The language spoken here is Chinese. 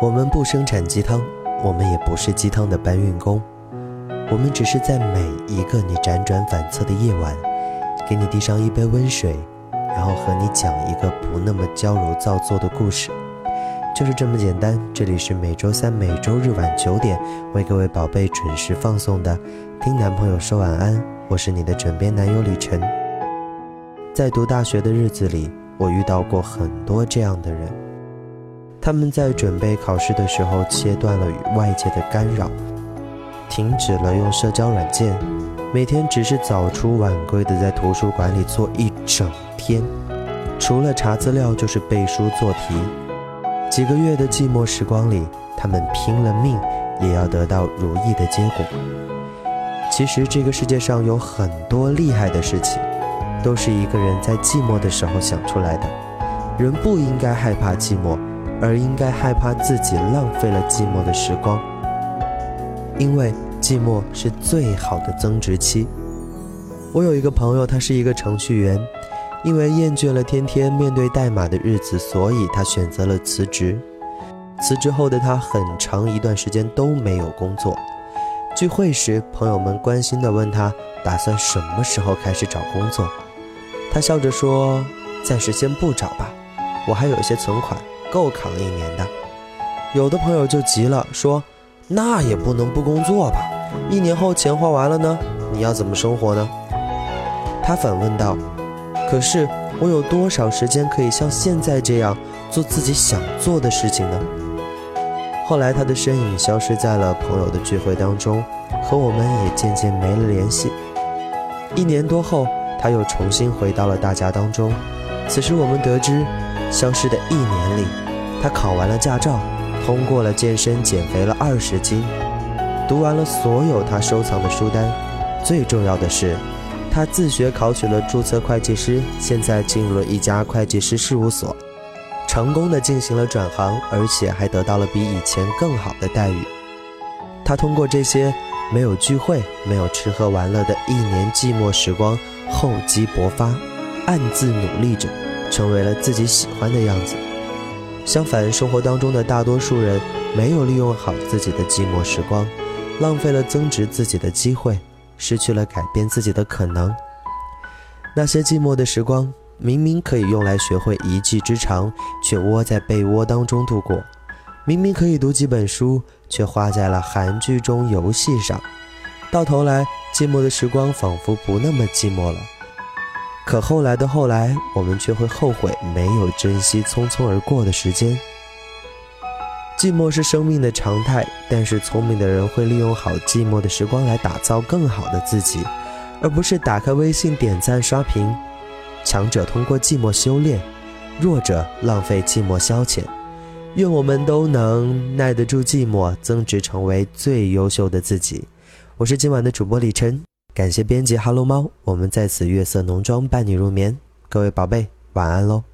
我们不生产鸡汤，我们也不是鸡汤的搬运工，我们只是在每一个你辗转反侧的夜晚，给你递上一杯温水，然后和你讲一个不那么娇柔造作的故事，就是这么简单。这里是每周三、每周日晚九点为各位宝贝准时放送的《听男朋友说晚安》，我是你的枕边男友李晨。在读大学的日子里，我遇到过很多这样的人。他们在准备考试的时候，切断了与外界的干扰，停止了用社交软件，每天只是早出晚归的在图书馆里坐一整天，除了查资料就是背书做题。几个月的寂寞时光里，他们拼了命也要得到如意的结果。其实这个世界上有很多厉害的事情。都是一个人在寂寞的时候想出来的。人不应该害怕寂寞，而应该害怕自己浪费了寂寞的时光。因为寂寞是最好的增值期。我有一个朋友，他是一个程序员，因为厌倦了天天面对代码的日子，所以他选择了辞职。辞职后的他，很长一段时间都没有工作。聚会时，朋友们关心地问他，打算什么时候开始找工作？他笑着说：“暂时先不找吧，我还有一些存款，够扛一年的。”有的朋友就急了，说：“那也不能不工作吧？一年后钱花完了呢，你要怎么生活呢？”他反问道：“可是我有多少时间可以像现在这样做自己想做的事情呢？”后来，他的身影消失在了朋友的聚会当中，和我们也渐渐没了联系。一年多后。他又重新回到了大家当中。此时我们得知，消失的一年里，他考完了驾照，通过了健身，减肥了二十斤，读完了所有他收藏的书单。最重要的是，他自学考取了注册会计师，现在进入了一家会计师事务所，成功的进行了转行，而且还得到了比以前更好的待遇。他通过这些没有聚会、没有吃喝玩乐的一年寂寞时光。厚积薄发，暗自努力着，成为了自己喜欢的样子。相反，生活当中的大多数人没有利用好自己的寂寞时光，浪费了增值自己的机会，失去了改变自己的可能。那些寂寞的时光，明明可以用来学会一技之长，却窝在被窝当中度过；明明可以读几本书，却花在了韩剧中游戏上。到头来。寂寞的时光仿佛不那么寂寞了，可后来的后来，我们却会后悔没有珍惜匆匆而过的时间。寂寞是生命的常态，但是聪明的人会利用好寂寞的时光来打造更好的自己，而不是打开微信点赞刷屏。强者通过寂寞修炼，弱者浪费寂寞消遣。愿我们都能耐得住寂寞，增值成为最优秀的自己。我是今晚的主播李晨，感谢编辑哈喽猫，我们在此月色浓妆伴你入眠，各位宝贝晚安喽。